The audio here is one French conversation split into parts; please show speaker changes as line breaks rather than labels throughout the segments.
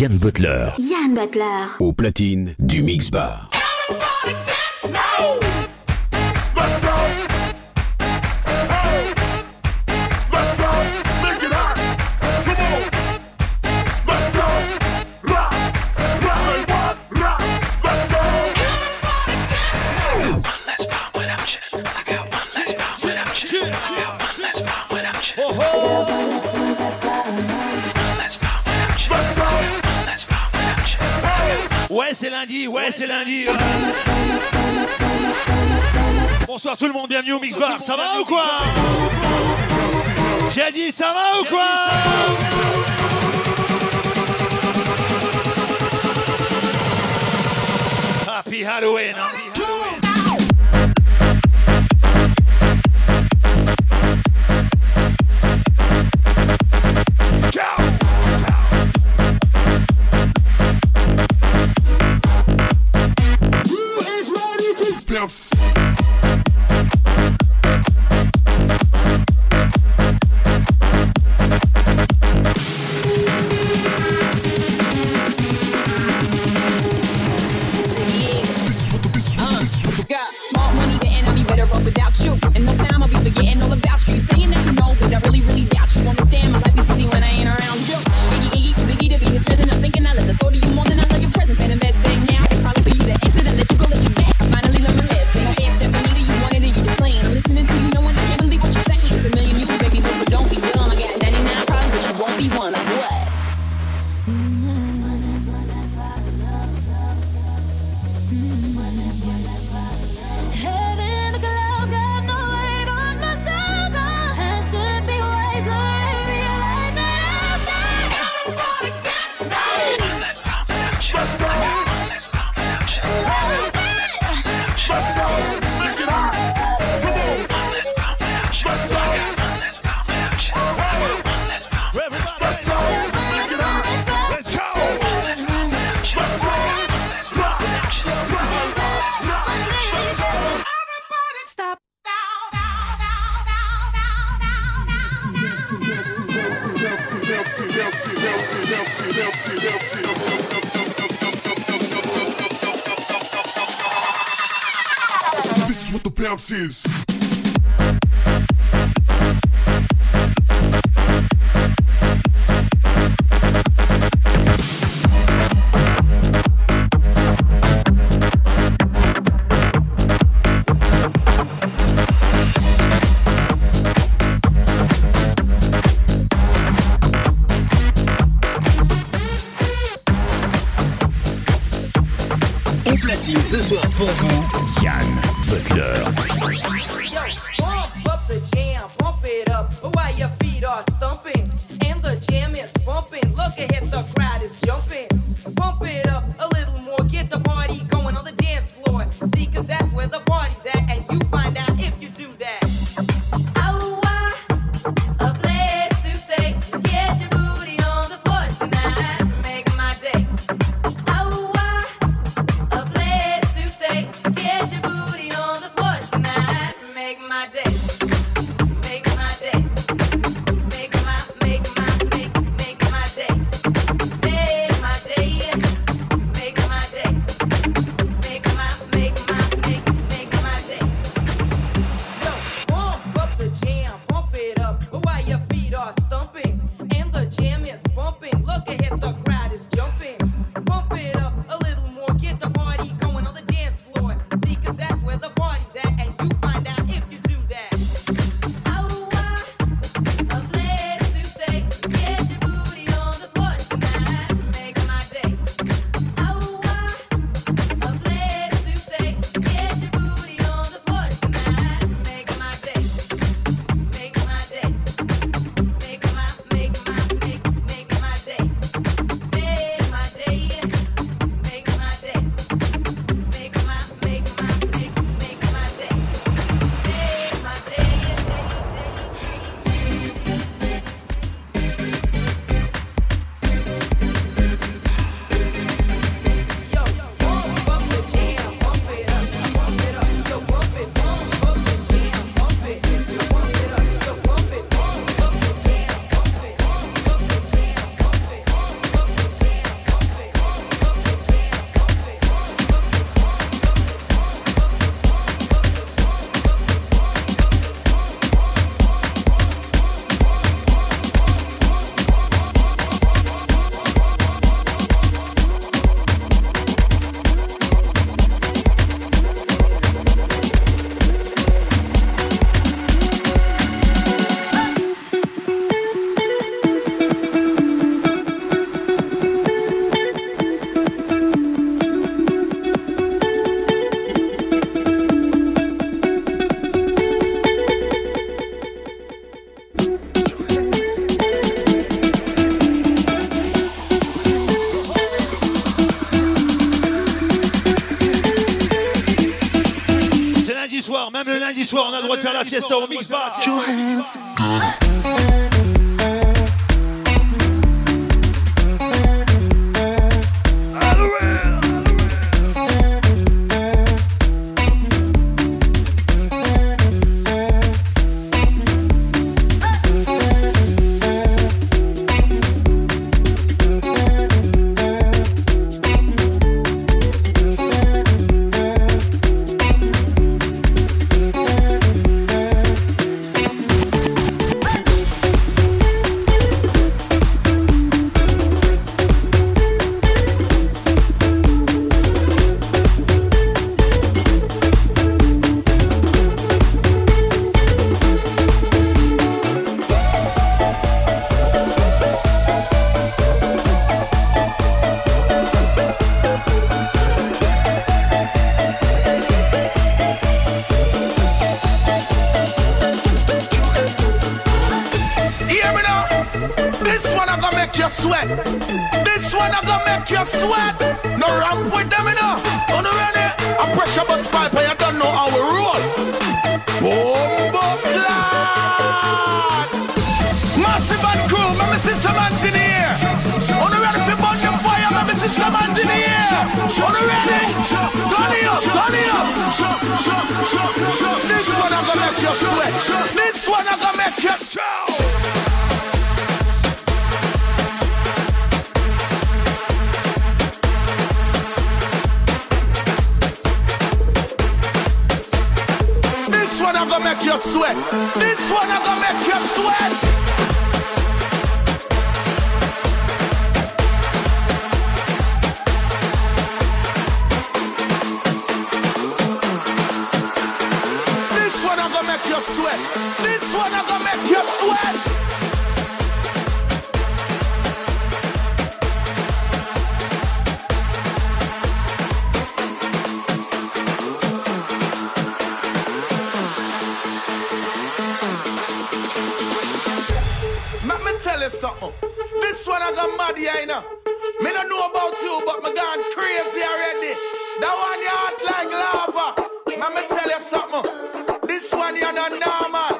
Yann Butler.
Yann Butler.
Au platine du Mix Bar.
Ouais, c'est lundi, ouais, c'est lundi. Bonsoir tout le monde, bienvenue au Mix Bar. Ça va ou quoi J'ai dit ça va ou quoi Happy Halloween. Hein
On
platine ce soir pour vous,
Yann.
Leader. mercredi soir, on a le droit de faire la fiesta au
Mixbar. tell you something. This one I got mad here, you know. Me don't know about you, but me gone crazy already. That one you hot like lava. Let me tell you something. This one you're not normal.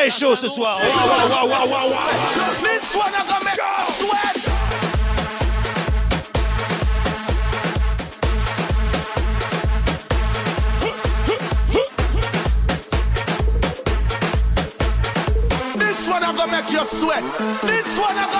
très chaud ce soir.
This one gonna make sweat. This one I'm gonna make you sweat. This one I'm gonna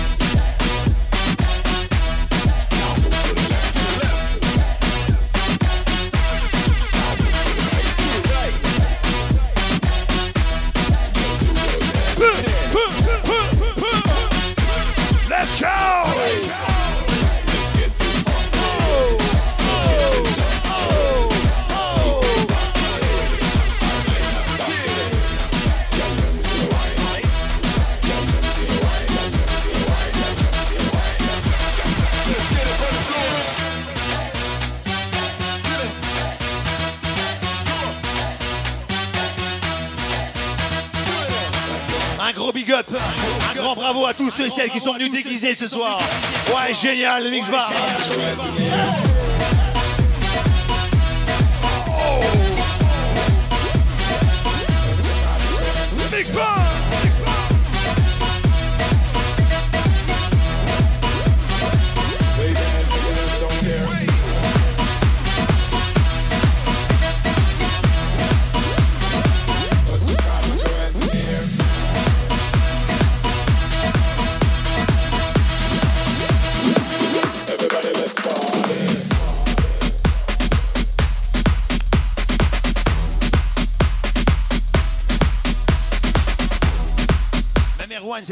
À tous ceux et celles qui sont venus déguisés ce soir. Ouais, génial, le mix bar.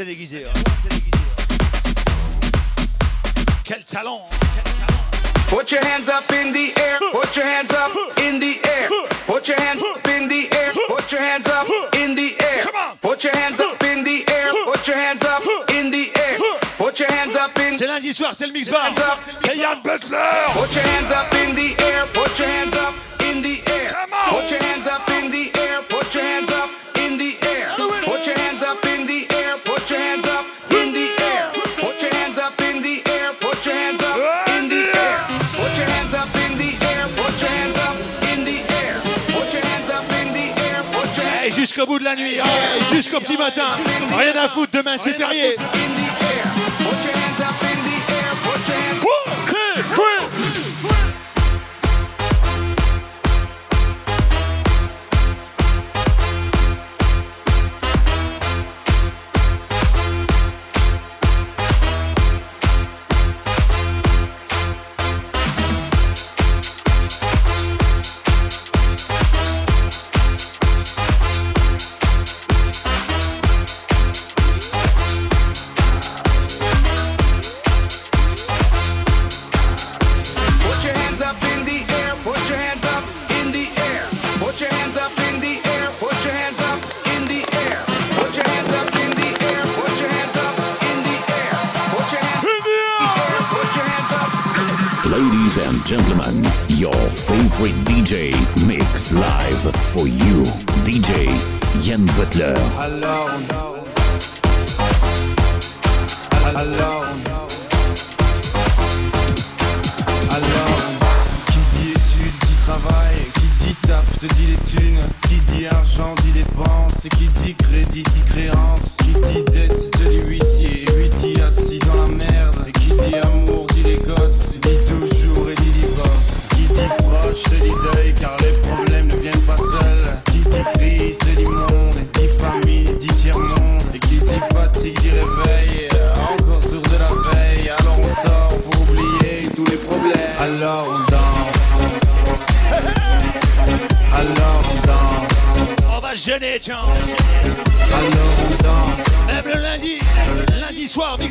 c'est déguisé. Hein. Quel talent.
Put your hands up in the air. Put your hands up in the air. Put your hands up in the air. Put your hands up in the air. Put your hands up in the air. Put your hands up in the air. Put your hands up in. the air.
C'est lundi soir, c'est le mix bar. C'est Yann Butler.
Put your hands up in the air. Put your hands up in the air. Put your hands up in the air.
jusqu'au bout de la nuit, hein. jusqu'au petit matin. Rien à foutre, demain c'est férié.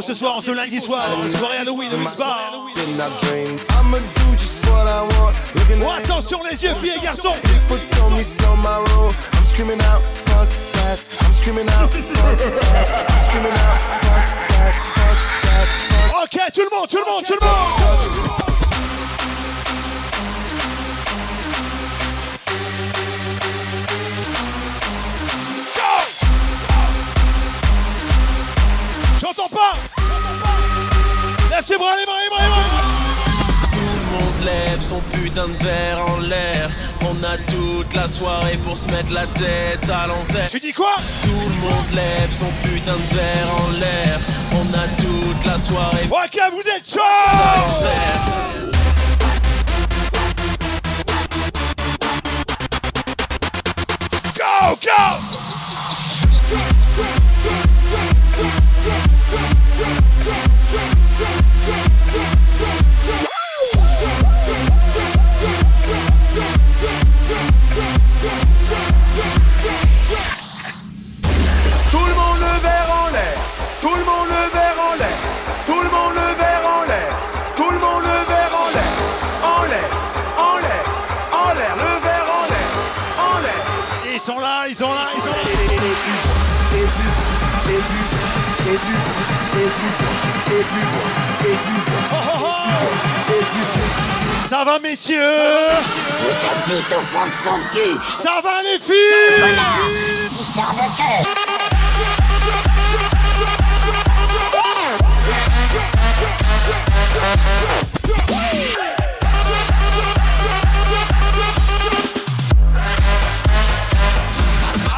ce
soir, ce lundi soir, soirée Halloween.
de en l'air. On a toute la soirée pour se mettre la tête à l'envers.
Tu dis quoi?
Tout le monde lève son putain de verre en l'air. On a toute la soirée.
Ok, vous êtes chaud Go, go Ça va, messieurs Ça va, les filles.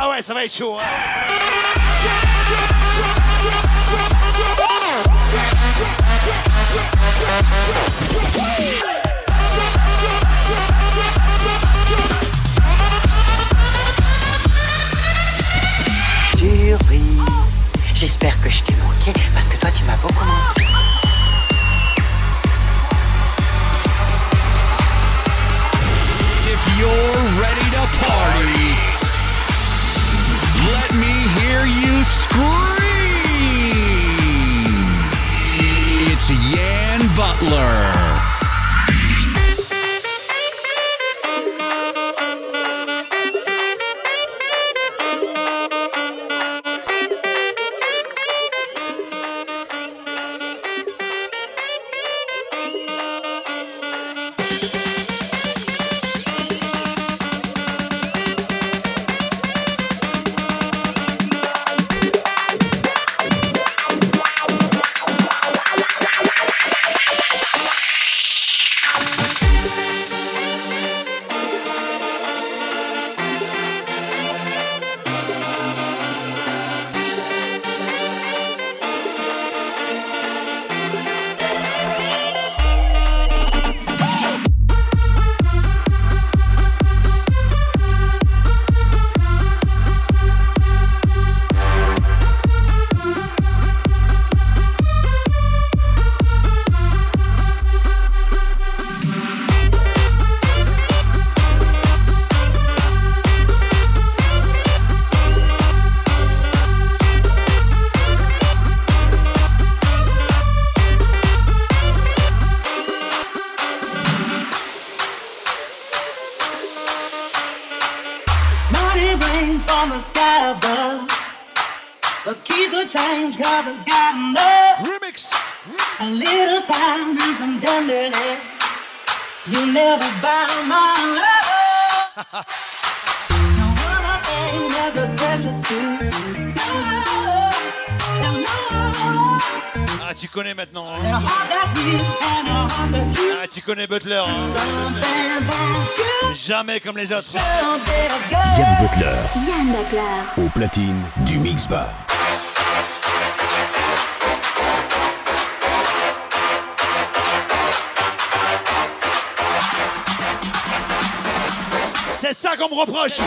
Ah ouais, ça va être chaud. Hein
J'espère que je t'ai manqué parce que toi tu m'as beaucoup manqué.
If you're ready to party, let me hear you scream. Yan Butler.
jamais comme les autres.
Yann Butler.
Yann Butler.
Au platine du Mix Bar.
C'est ça qu'on me reproche.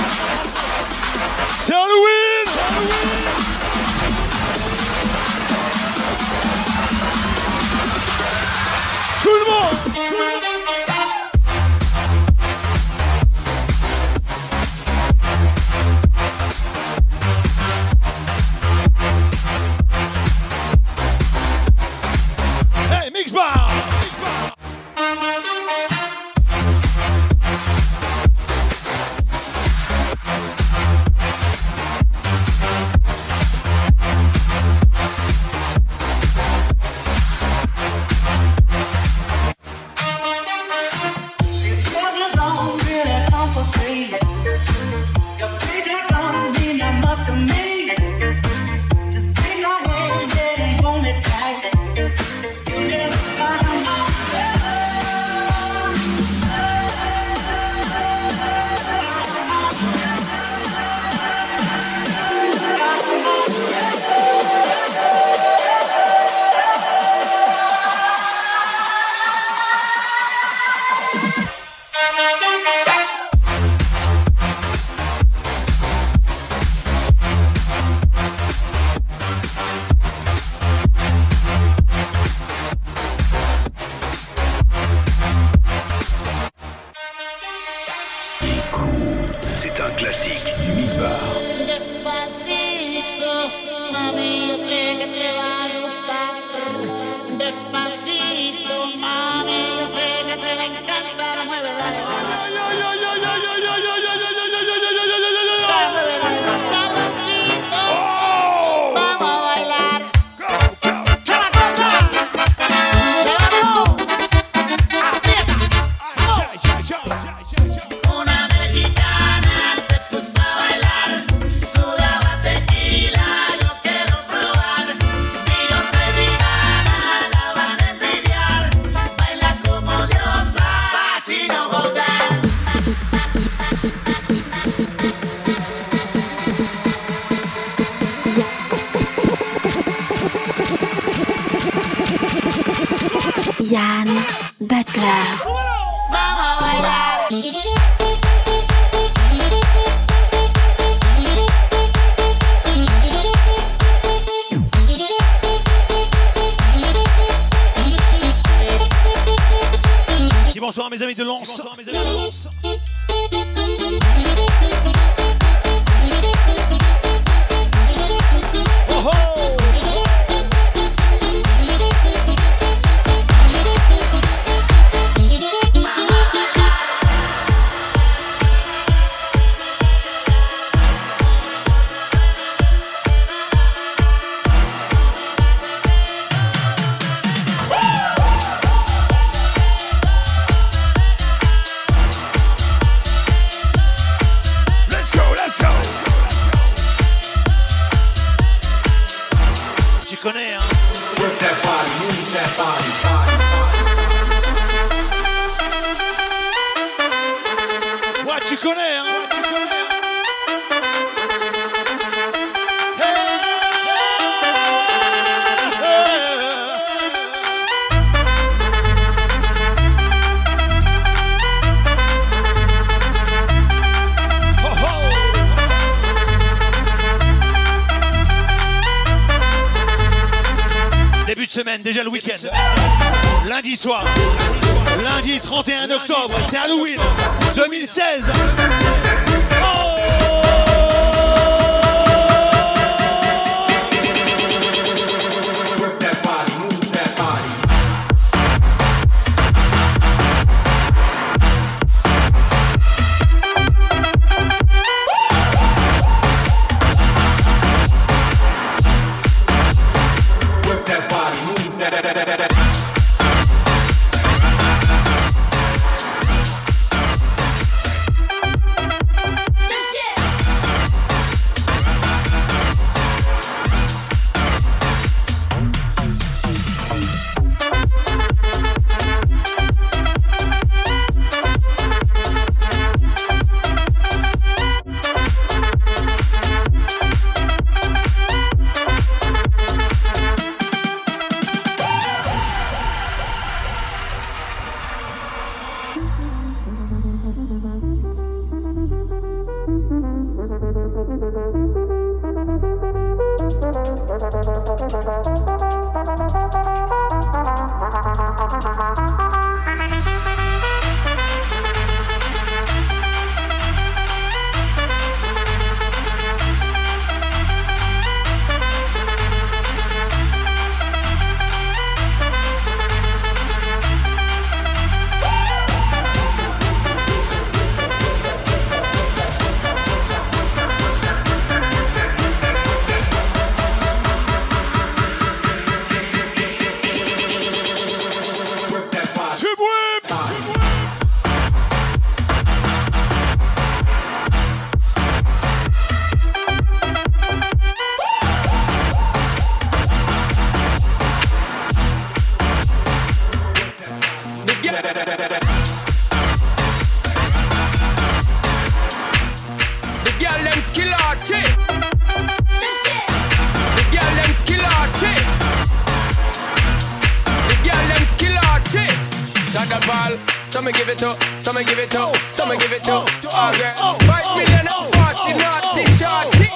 Shut the ball. Some give it to, some give it to, some give it to. Oh, all oh, girls, oh, five million and forty naughty shorty.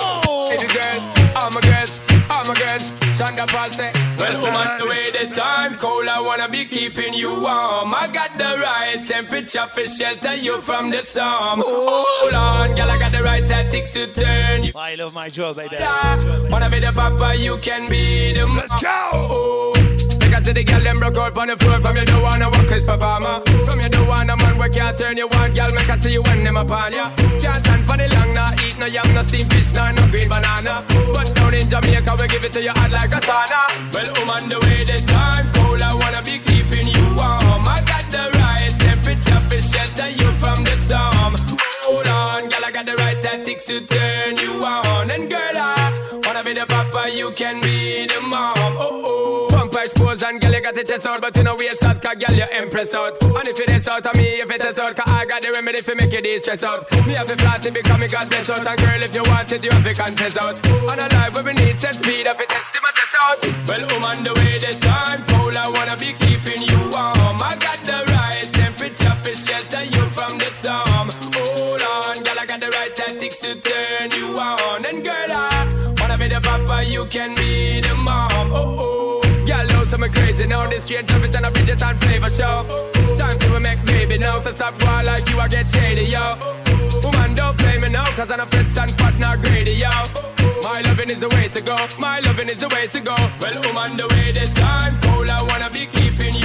Every girl, all my girls, all my girls. Shonda Paul say, Well, woman, the way the time cold, I wanna be keeping you warm. I got the right temperature for shelter you from the storm. Hold on, girl, I got the right tactics to turn you.
I love my job, baby.
Wanna be the papa, you can be the Let's go! Said, the girl them broke out on the floor. From you don't wanna work as performer. From you don't want a man where can't turn you on. Girl, make I see you when them upon ya. Can't stand for the long, nah Eat no yam, no steamed fish, nah, no green banana. But down in Jamaica, we give it to you hot like a sauna. Well, um, on the way the time cold I wanna be keeping you warm. I got the right temperature for shelter you from the storm. Hold on, girl, I got the right tactics to turn you on. And girl, I wanna be the papa, you can be the mom. Oh, oh got the chest out But you know we out, cause girl, you impress out. And if it is out of me, if it is out Cause I got the remedy for make you de-stress out. Me have a flat to become me God bless out. And girl, if you want it, you have to confess out. On a life where we need set speed If it test, my test out Well, I'm on the way, the time cold I wanna be keeping you warm. I got the right temperature for shelter you from the storm. Hold on, girl, I got the right tactics to turn you on. And girl, I wanna be the papa, you can be the mom. Oh, oh know some crazy now This straight love it and a Bridget and flavor show Time to make baby now So stop going like you, I get shady, yo. Woman, don't play me now Cause I'm a fritz and fat, not greedy, yo. My loving is the way to go My loving is the way to go. Well, woman, the way this time cold I wanna be keeping you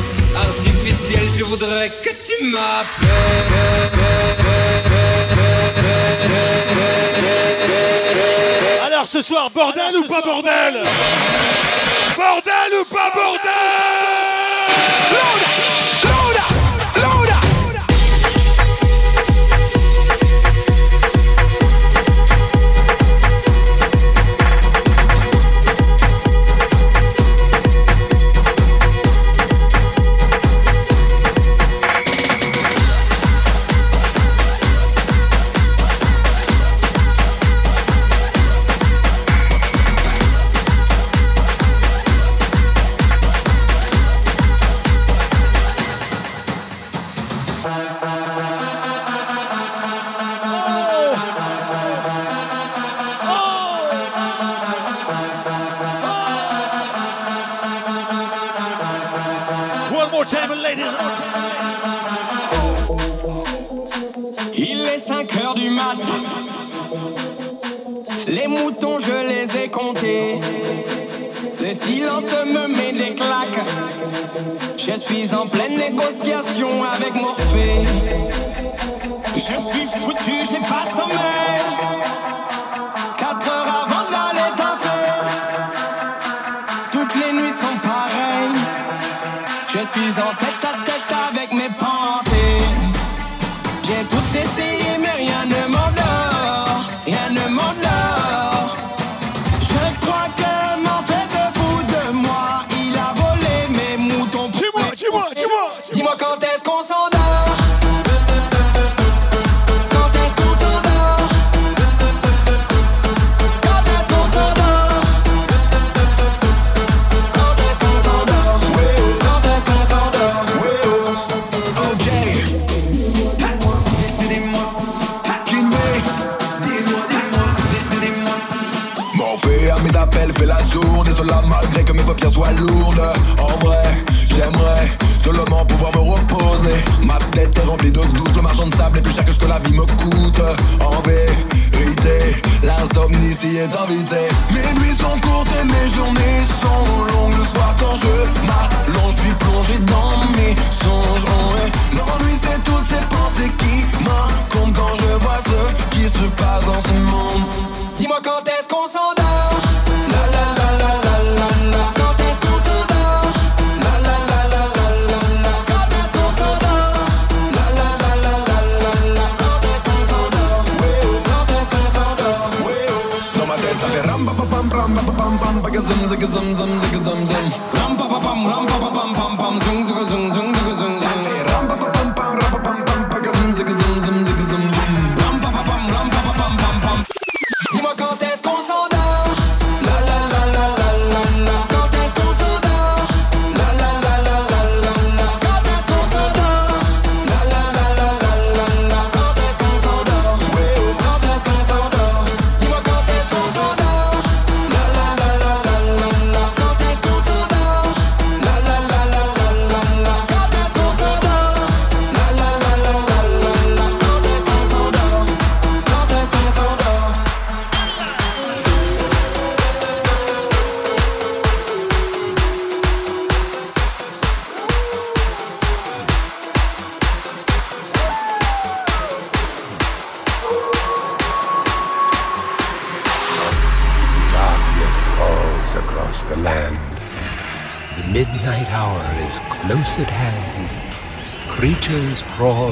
artificiel. Je voudrais que tu m'appelles.
Alors ce soir, bordel ou pas bordel Bordel ou pas bordel
Je suis en pleine négociation avec Morphée. Je suis foutu, j'ai pas sommeil.
coûte en vérité. L'insomnie s'y est invitée. Mes nuits sont courtes et mes journées sont longues. Le soir quand je m'allonge, je suis plongé dans mes songes. Oh, L'ennui c'est toutes ces pensées qui zicka zum zum zicka zum zum.
Ram pa pa pam ram pa.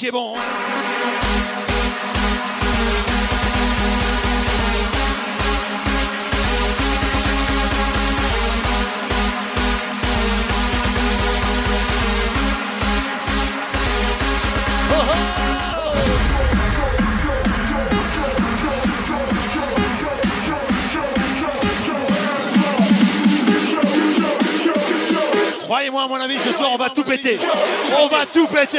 qui est bon. On va tout péter. On va tout péter.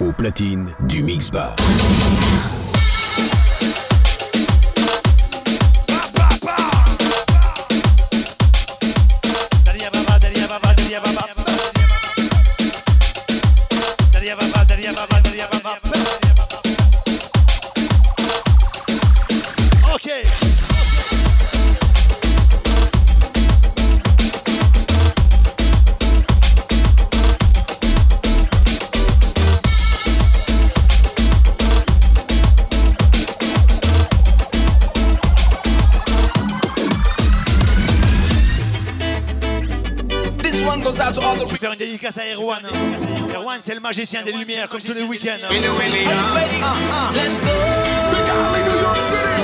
Au platine du Mix Bar.
Faire une dédicace à Erwan. Erwan, c'est le magicien des lumières, comme tous les week-ends.
Let's go.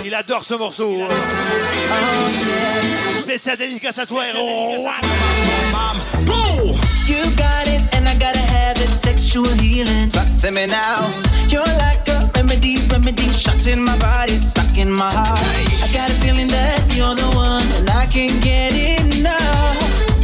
Il adore ce morceau. Spécial dédicace à toi, Erwan.
You got it, and I gotta have it. Sexual healing. Talk to me now. You're like a remedy, remedy. Shots in my body, stuck in my heart. I got a feeling that you're the one, and I can't get enough.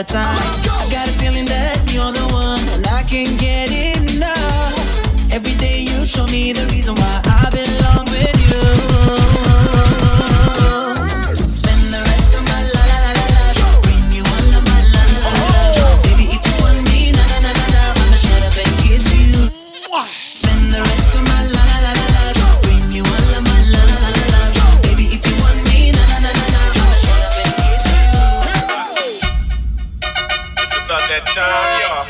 the
time. I got a feeling that you're the one, and I can get
time, y'all.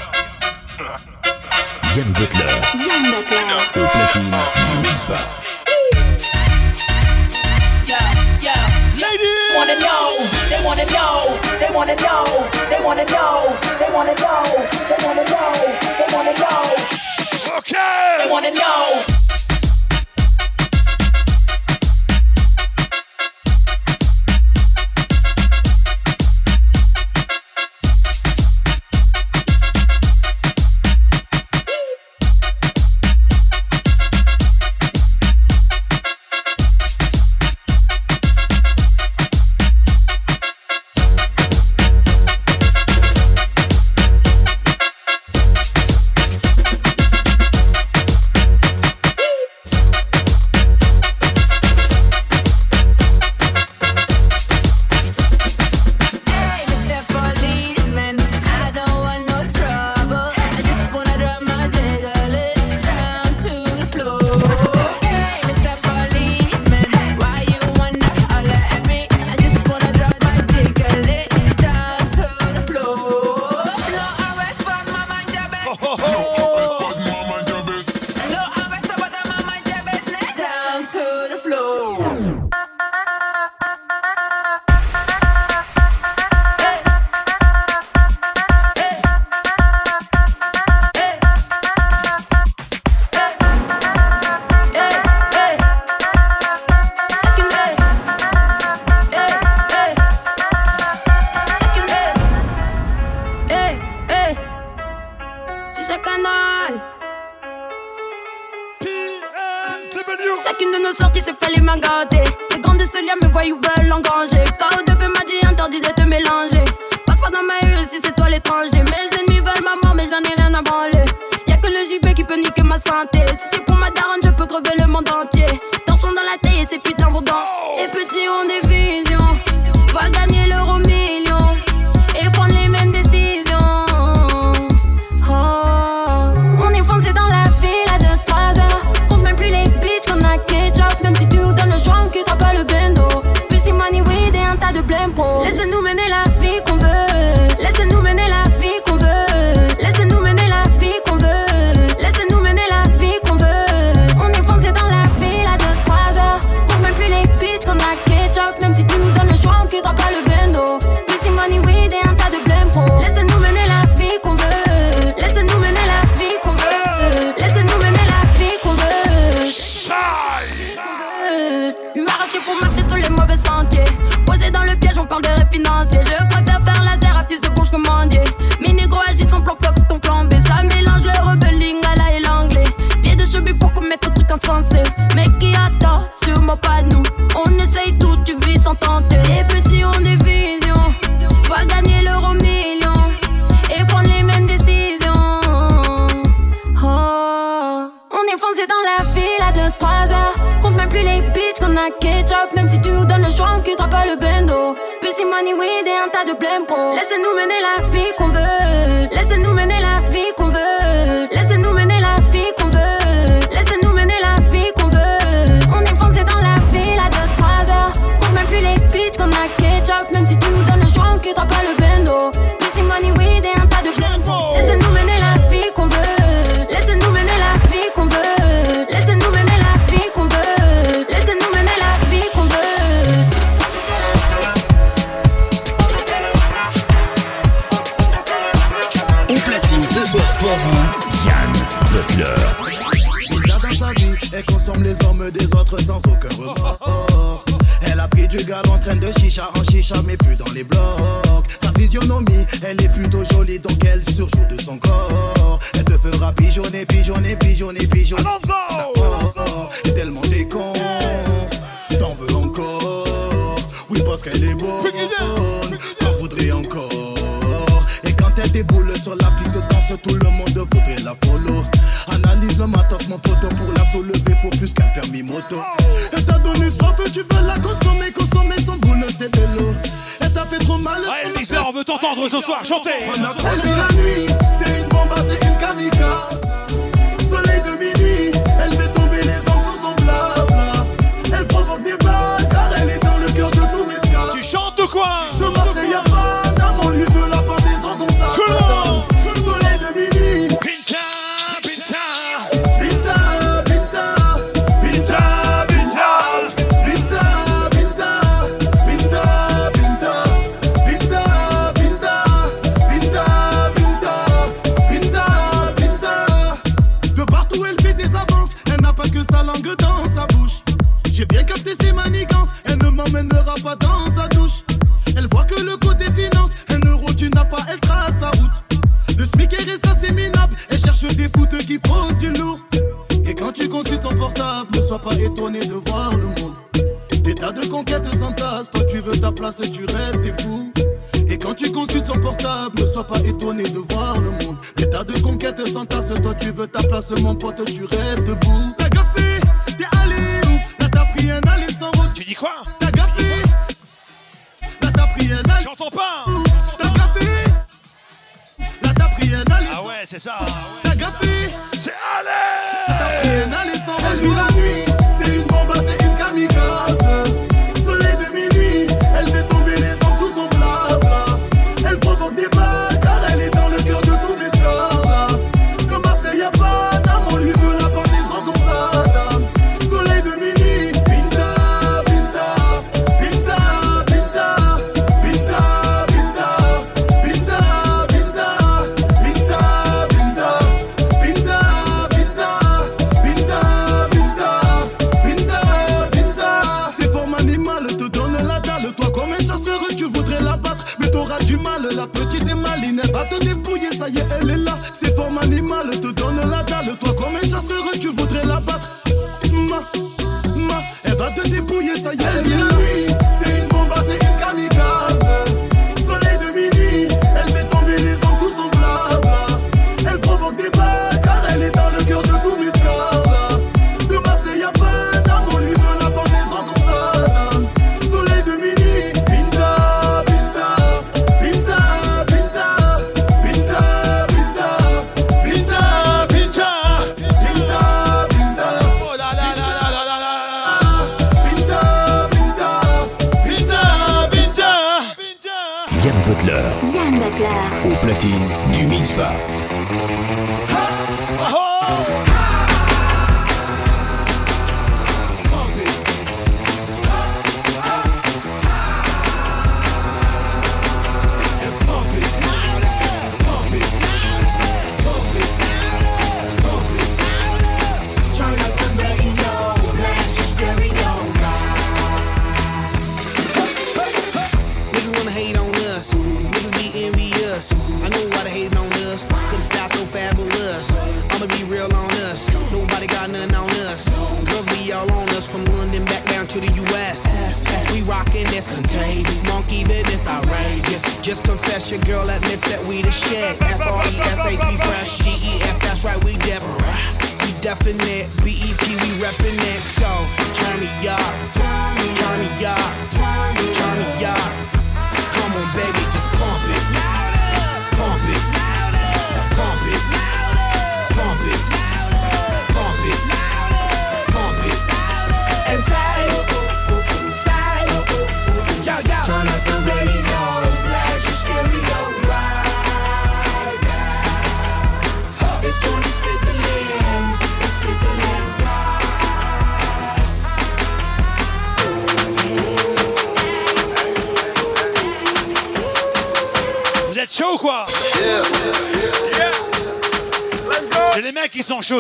Butler.
Yann Butler. Au platine, Yann Bar.
Wanna know, they wanna know, they wanna know, they wanna know, they wanna know, they wanna know.
parce qu'elle est bonne. T'en voudrais encore. Et quand elle déboule sur la piste danse, tout le monde voudrait la follow. Analyse le matos, mon poteau, pour la soulever, faut plus qu'un permis moto. Oh. Elle t'a donné soif, tu veux la consommer, consommer son boule, c'est de l'eau. Elle t'a fait trop mal.
Ouais, on veut t'entendre ce soir, chanter.
On a la nuit. seulement pour te
durer.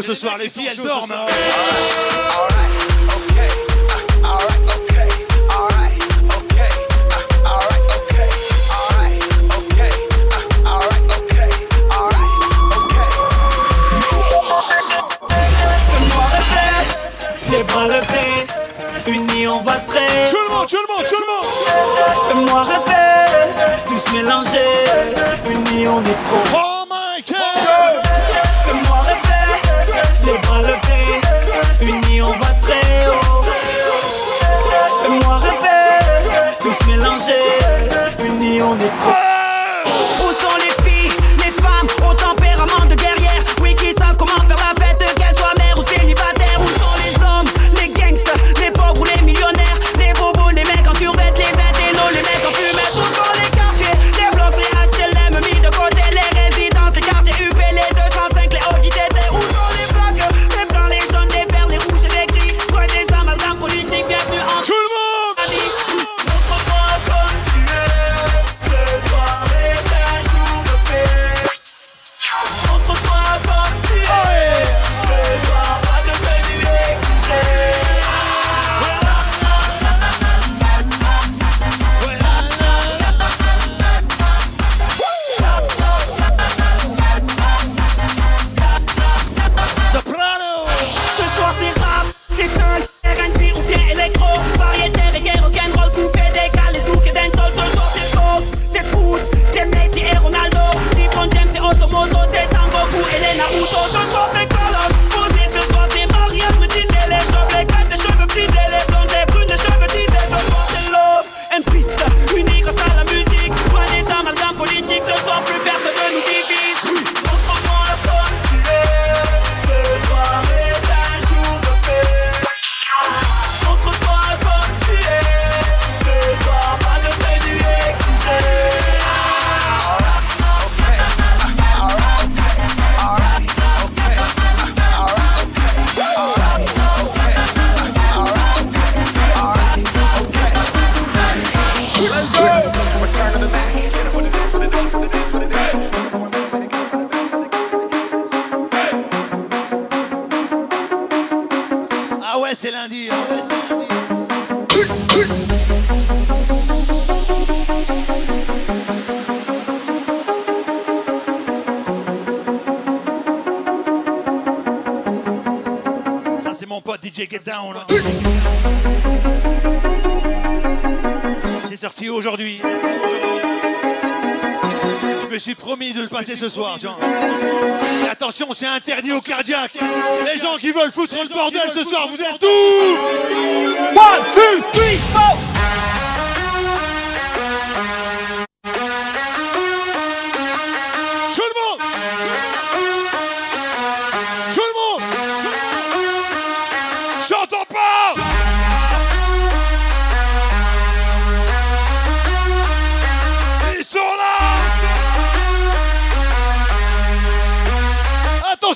ce soir, les filles, dorment. Hein.
ce soir,
John. Attention, c'est interdit aux cardiaques. Les gens qui veulent foutre le bordel ce soir, vous êtes tous. One, two, three, four.